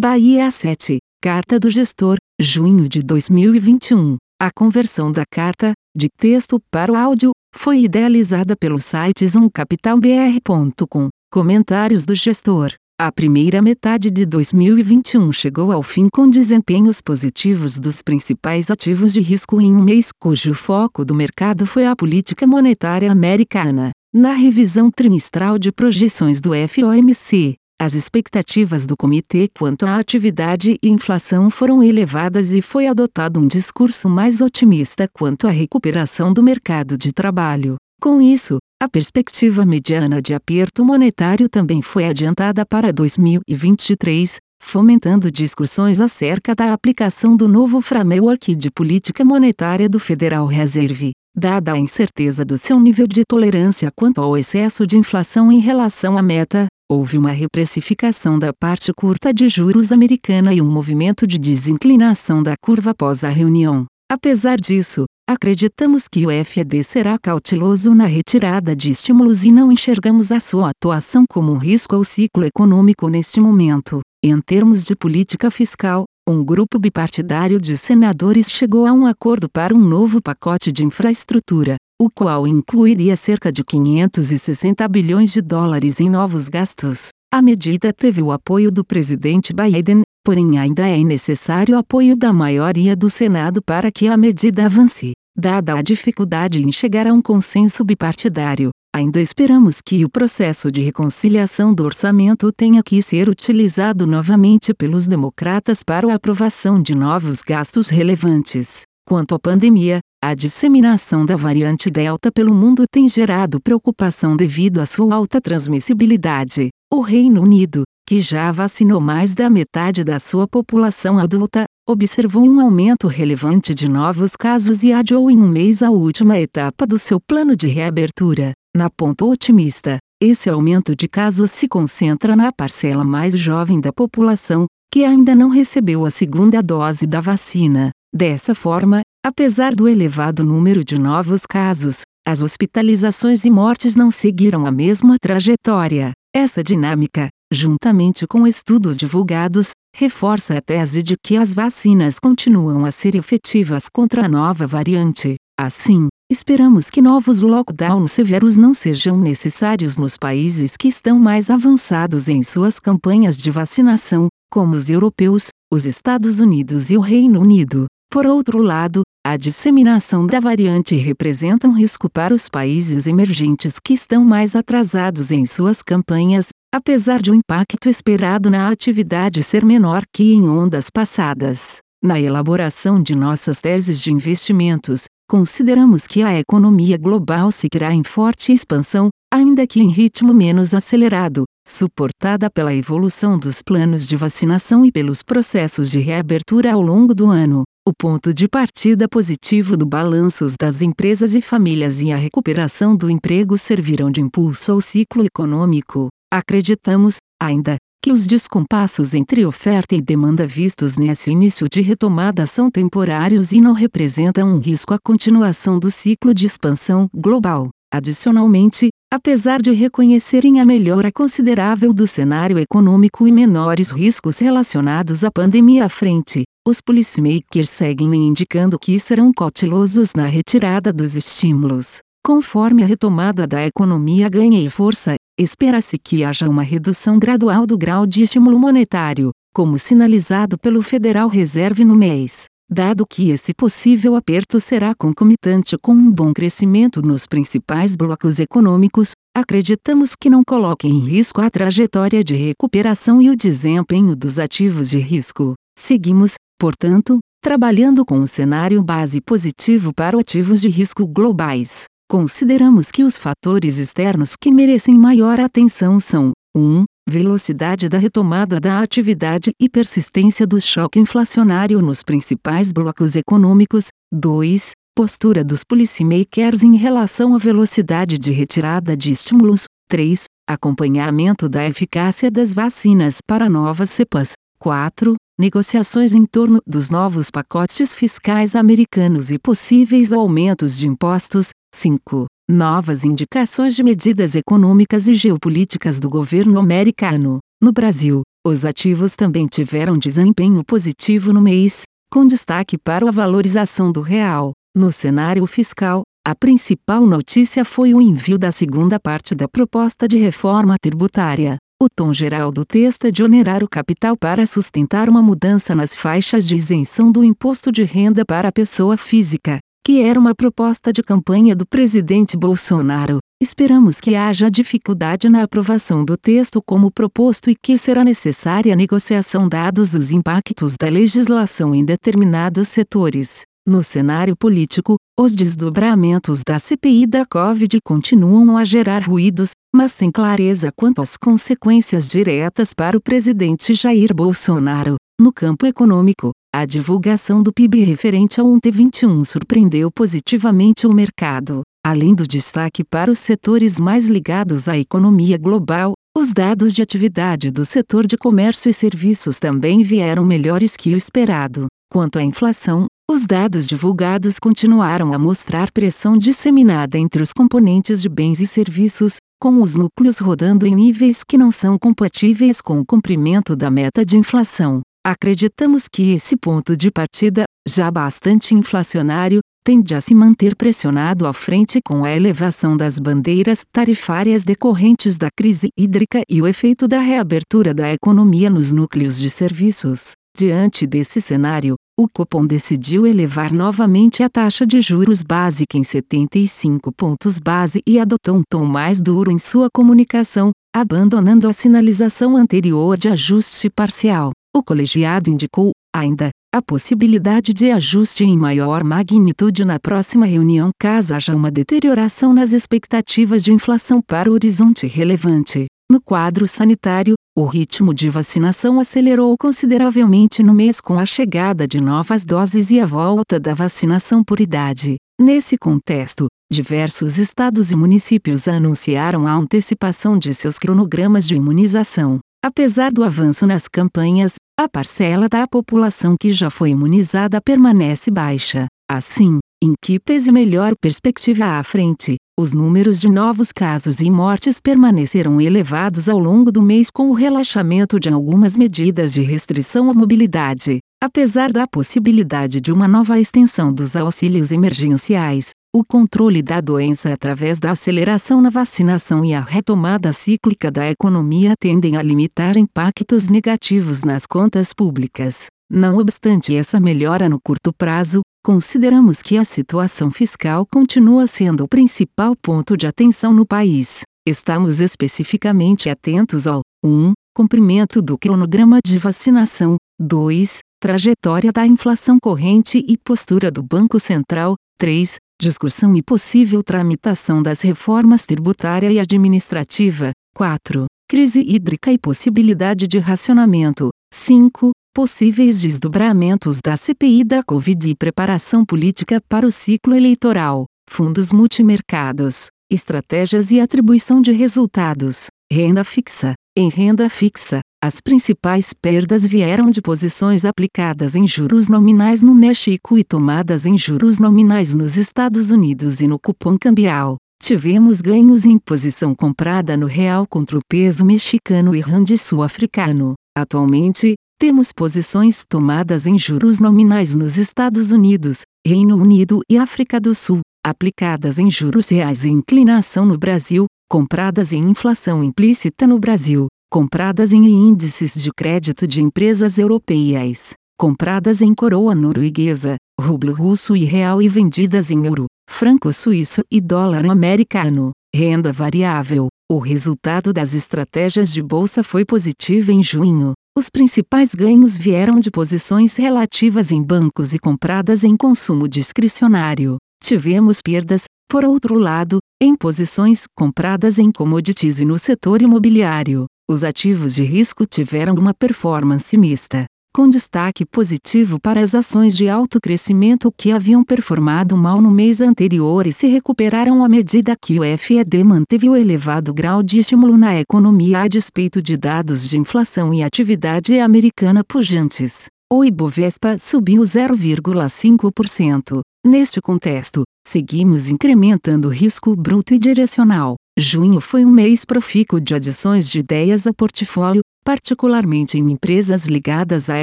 Bahia 7. Carta do Gestor, junho de 2021. A conversão da carta, de texto para o áudio, foi idealizada pelo site zoomcapitalbr.com. Comentários do gestor. A primeira metade de 2021 chegou ao fim com desempenhos positivos dos principais ativos de risco em um mês cujo foco do mercado foi a política monetária americana. Na revisão trimestral de projeções do FOMC, as expectativas do comitê quanto à atividade e inflação foram elevadas e foi adotado um discurso mais otimista quanto à recuperação do mercado de trabalho. Com isso, a perspectiva mediana de aperto monetário também foi adiantada para 2023, fomentando discussões acerca da aplicação do novo framework de política monetária do Federal Reserve, dada a incerteza do seu nível de tolerância quanto ao excesso de inflação em relação à meta. Houve uma reprecificação da parte curta de juros americana e um movimento de desinclinação da curva após a reunião. Apesar disso, Acreditamos que o FED será cauteloso na retirada de estímulos e não enxergamos a sua atuação como um risco ao ciclo econômico neste momento. Em termos de política fiscal, um grupo bipartidário de senadores chegou a um acordo para um novo pacote de infraestrutura, o qual incluiria cerca de 560 bilhões de dólares em novos gastos. A medida teve o apoio do presidente Biden, porém ainda é necessário o apoio da maioria do Senado para que a medida avance. Dada a dificuldade em chegar a um consenso bipartidário, ainda esperamos que o processo de reconciliação do orçamento tenha que ser utilizado novamente pelos democratas para a aprovação de novos gastos relevantes. Quanto à pandemia, a disseminação da variante Delta pelo mundo tem gerado preocupação devido à sua alta transmissibilidade. O Reino Unido, que já vacinou mais da metade da sua população adulta, observou um aumento relevante de novos casos e adiou em um mês a última etapa do seu plano de reabertura. Na ponta otimista, esse aumento de casos se concentra na parcela mais jovem da população, que ainda não recebeu a segunda dose da vacina. Dessa forma, apesar do elevado número de novos casos, as hospitalizações e mortes não seguiram a mesma trajetória. Essa dinâmica, juntamente com estudos divulgados, reforça a tese de que as vacinas continuam a ser efetivas contra a nova variante. Assim, esperamos que novos lockdowns severos não sejam necessários nos países que estão mais avançados em suas campanhas de vacinação, como os europeus, os Estados Unidos e o Reino Unido. Por outro lado, a disseminação da variante representa um risco para os países emergentes que estão mais atrasados em suas campanhas, apesar de o impacto esperado na atividade ser menor que em ondas passadas. Na elaboração de nossas teses de investimentos, consideramos que a economia global seguirá em forte expansão, ainda que em ritmo menos acelerado, suportada pela evolução dos planos de vacinação e pelos processos de reabertura ao longo do ano. O ponto de partida positivo do balanços das empresas e famílias e a recuperação do emprego serviram de impulso ao ciclo econômico. Acreditamos, ainda, que os descompassos entre oferta e demanda vistos nesse início de retomada são temporários e não representam um risco à continuação do ciclo de expansão global. Adicionalmente, apesar de reconhecerem a melhora considerável do cenário econômico e menores riscos relacionados à pandemia à frente, os policymakers seguem indicando que serão cautelosos na retirada dos estímulos. Conforme a retomada da economia ganhe força, espera-se que haja uma redução gradual do grau de estímulo monetário, como sinalizado pelo Federal Reserve no mês. Dado que esse possível aperto será concomitante com um bom crescimento nos principais blocos econômicos, acreditamos que não coloque em risco a trajetória de recuperação e o desempenho dos ativos de risco. Seguimos, portanto, trabalhando com um cenário base positivo para ativos de risco globais. Consideramos que os fatores externos que merecem maior atenção são: 1. Velocidade da retomada da atividade e persistência do choque inflacionário nos principais blocos econômicos. 2. Postura dos policymakers em relação à velocidade de retirada de estímulos. 3. Acompanhamento da eficácia das vacinas para novas cepas. 4. Negociações em torno dos novos pacotes fiscais americanos e possíveis aumentos de impostos. 5. Novas indicações de medidas econômicas e geopolíticas do governo americano. No Brasil, Os ativos também tiveram desempenho positivo no mês, com destaque para a valorização do real. No cenário fiscal, a principal notícia foi o envio da segunda parte da proposta de reforma tributária. O tom geral do texto é de onerar o capital para sustentar uma mudança nas faixas de isenção do imposto de renda para a pessoa física, que era uma proposta de campanha do presidente Bolsonaro. Esperamos que haja dificuldade na aprovação do texto como proposto e que será necessária negociação dados os impactos da legislação em determinados setores. No cenário político, os desdobramentos da CPI da Covid continuam a gerar ruídos, mas sem clareza quanto às consequências diretas para o presidente Jair Bolsonaro. No campo econômico, a divulgação do PIB referente ao 1T21 surpreendeu positivamente o mercado. Além do destaque para os setores mais ligados à economia global, os dados de atividade do setor de comércio e serviços também vieram melhores que o esperado. Quanto à inflação, os dados divulgados continuaram a mostrar pressão disseminada entre os componentes de bens e serviços, com os núcleos rodando em níveis que não são compatíveis com o cumprimento da meta de inflação. Acreditamos que esse ponto de partida, já bastante inflacionário, tende a se manter pressionado à frente com a elevação das bandeiras tarifárias decorrentes da crise hídrica e o efeito da reabertura da economia nos núcleos de serviços. Diante desse cenário, o Copom decidiu elevar novamente a taxa de juros básica em 75 pontos base e adotou um tom mais duro em sua comunicação, abandonando a sinalização anterior de ajuste parcial. O colegiado indicou, ainda, a possibilidade de ajuste em maior magnitude na próxima reunião caso haja uma deterioração nas expectativas de inflação para o horizonte relevante. No quadro sanitário, o ritmo de vacinação acelerou consideravelmente no mês com a chegada de novas doses e a volta da vacinação por idade. Nesse contexto, diversos estados e municípios anunciaram a antecipação de seus cronogramas de imunização. Apesar do avanço nas campanhas, a parcela da população que já foi imunizada permanece baixa. Assim, em que pese melhor perspectiva à frente, os números de novos casos e mortes permaneceram elevados ao longo do mês com o relaxamento de algumas medidas de restrição à mobilidade. Apesar da possibilidade de uma nova extensão dos auxílios emergenciais, o controle da doença através da aceleração na vacinação e a retomada cíclica da economia tendem a limitar impactos negativos nas contas públicas. Não obstante essa melhora no curto prazo, consideramos que a situação fiscal continua sendo o principal ponto de atenção no país. Estamos especificamente atentos ao 1. Cumprimento do cronograma de vacinação, 2. Trajetória da inflação corrente e postura do Banco Central, 3. Discussão e possível tramitação das reformas tributária e administrativa, 4. Crise hídrica e possibilidade de racionamento, 5 possíveis desdobramentos da CPI da Covid e preparação política para o ciclo eleitoral, fundos multimercados, estratégias e atribuição de resultados, renda fixa. Em renda fixa, as principais perdas vieram de posições aplicadas em juros nominais no México e tomadas em juros nominais nos Estados Unidos e no cupom cambial. Tivemos ganhos em posição comprada no real contra o peso mexicano e rand sul-africano. Atualmente, temos posições tomadas em juros nominais nos Estados Unidos, Reino Unido e África do Sul, aplicadas em juros reais e inclinação no Brasil, compradas em inflação implícita no Brasil, compradas em índices de crédito de empresas europeias, compradas em coroa norueguesa, rublo russo e real e vendidas em euro, franco suíço e dólar americano. Renda variável. O resultado das estratégias de bolsa foi positivo em junho, os principais ganhos vieram de posições relativas em bancos e compradas em consumo discricionário. Tivemos perdas, por outro lado, em posições compradas em commodities e no setor imobiliário. Os ativos de risco tiveram uma performance mista com destaque positivo para as ações de alto crescimento que haviam performado mal no mês anterior e se recuperaram à medida que o FED manteve o elevado grau de estímulo na economia a despeito de dados de inflação e atividade americana pujantes. O Ibovespa subiu 0,5%. Neste contexto, seguimos incrementando o risco bruto e direcional. Junho foi um mês profícuo de adições de ideias a portfólio, particularmente em empresas ligadas à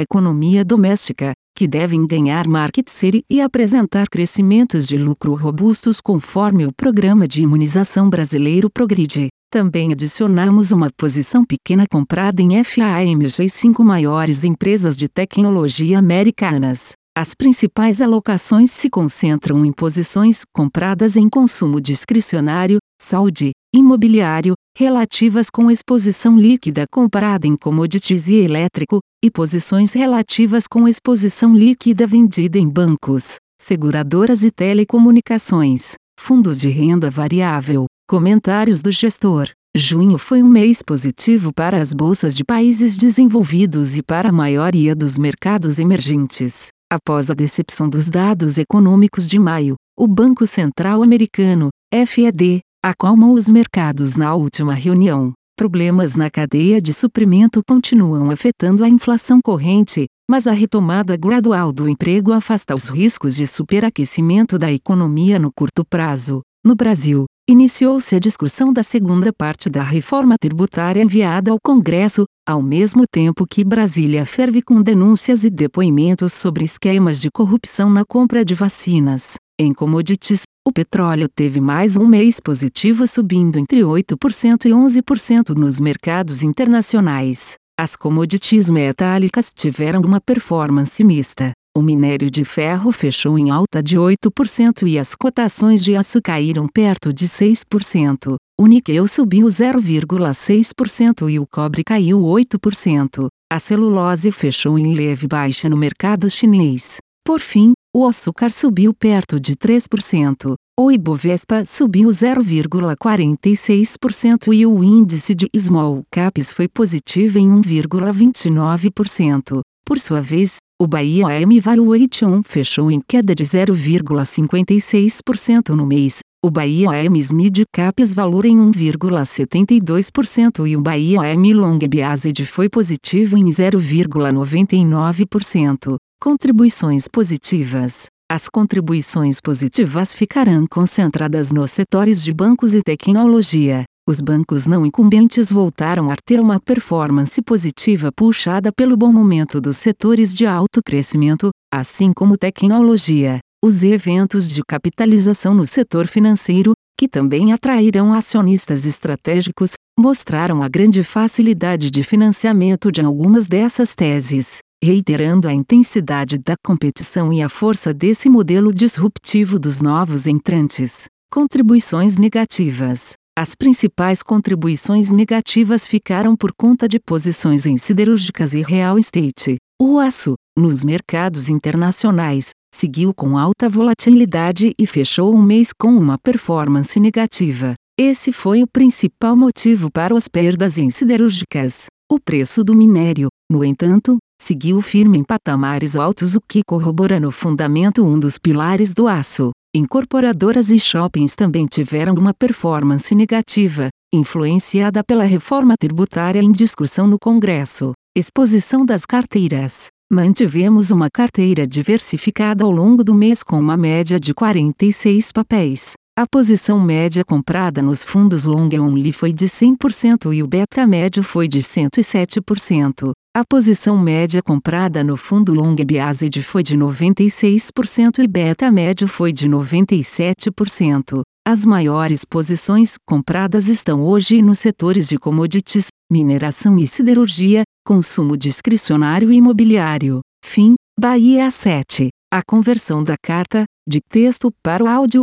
economia doméstica, que devem ganhar market share e apresentar crescimentos de lucro robustos conforme o programa de imunização brasileiro Progride. Também adicionamos uma posição pequena comprada em FAMG 5 maiores empresas de tecnologia americanas. As principais alocações se concentram em posições compradas em consumo discricionário, saúde, imobiliário, relativas com exposição líquida comprada em commodities e elétrico, e posições relativas com exposição líquida vendida em bancos, seguradoras e telecomunicações, fundos de renda variável. Comentários do gestor. Junho foi um mês positivo para as bolsas de países desenvolvidos e para a maioria dos mercados emergentes. Após a decepção dos dados econômicos de maio, o Banco Central Americano, FED, acalmou os mercados na última reunião. Problemas na cadeia de suprimento continuam afetando a inflação corrente, mas a retomada gradual do emprego afasta os riscos de superaquecimento da economia no curto prazo. No Brasil, iniciou-se a discussão da segunda parte da reforma tributária enviada ao Congresso, ao mesmo tempo que Brasília ferve com denúncias e depoimentos sobre esquemas de corrupção na compra de vacinas. Em commodities, o petróleo teve mais um mês positivo subindo entre 8% e 11% nos mercados internacionais. As commodities metálicas tiveram uma performance mista. O minério de ferro fechou em alta de 8% e as cotações de aço caíram perto de 6%. O níquel subiu 0,6% e o cobre caiu 8%. A celulose fechou em leve baixa no mercado chinês. Por fim, o açúcar subiu perto de 3%, o Ibovespa subiu 0,46% e o índice de small caps foi positivo em 1,29%. Por sua vez, o Bahia AM Valuation fechou em queda de 0,56% no mês, o Bahia AM Mid Caps valor em 1,72% e o Bahia AM Long Biased foi positivo em 0,99%. Contribuições positivas. As contribuições positivas ficarão concentradas nos setores de bancos e tecnologia. Os bancos não incumbentes voltaram a ter uma performance positiva puxada pelo bom momento dos setores de alto crescimento, assim como tecnologia. Os eventos de capitalização no setor financeiro, que também atraíram acionistas estratégicos, mostraram a grande facilidade de financiamento de algumas dessas teses reiterando a intensidade da competição e a força desse modelo disruptivo dos novos entrantes. Contribuições negativas. As principais contribuições negativas ficaram por conta de posições em siderúrgicas e real estate. O aço, nos mercados internacionais, seguiu com alta volatilidade e fechou um mês com uma performance negativa. Esse foi o principal motivo para as perdas em siderúrgicas. O preço do minério, no entanto, seguiu firme em patamares altos, o que corrobora no fundamento um dos pilares do aço. Incorporadoras e shoppings também tiveram uma performance negativa, influenciada pela reforma tributária em discussão no Congresso. Exposição das carteiras. Mantivemos uma carteira diversificada ao longo do mês com uma média de 46 papéis. A posição média comprada nos fundos long only foi de 100% e o beta médio foi de 107%. A posição média comprada no fundo long biased foi de 96% e beta médio foi de 97%. As maiores posições compradas estão hoje nos setores de commodities, mineração e siderurgia, consumo discricionário e imobiliário. Fim, Bahia 7. A conversão da carta, de texto para o áudio,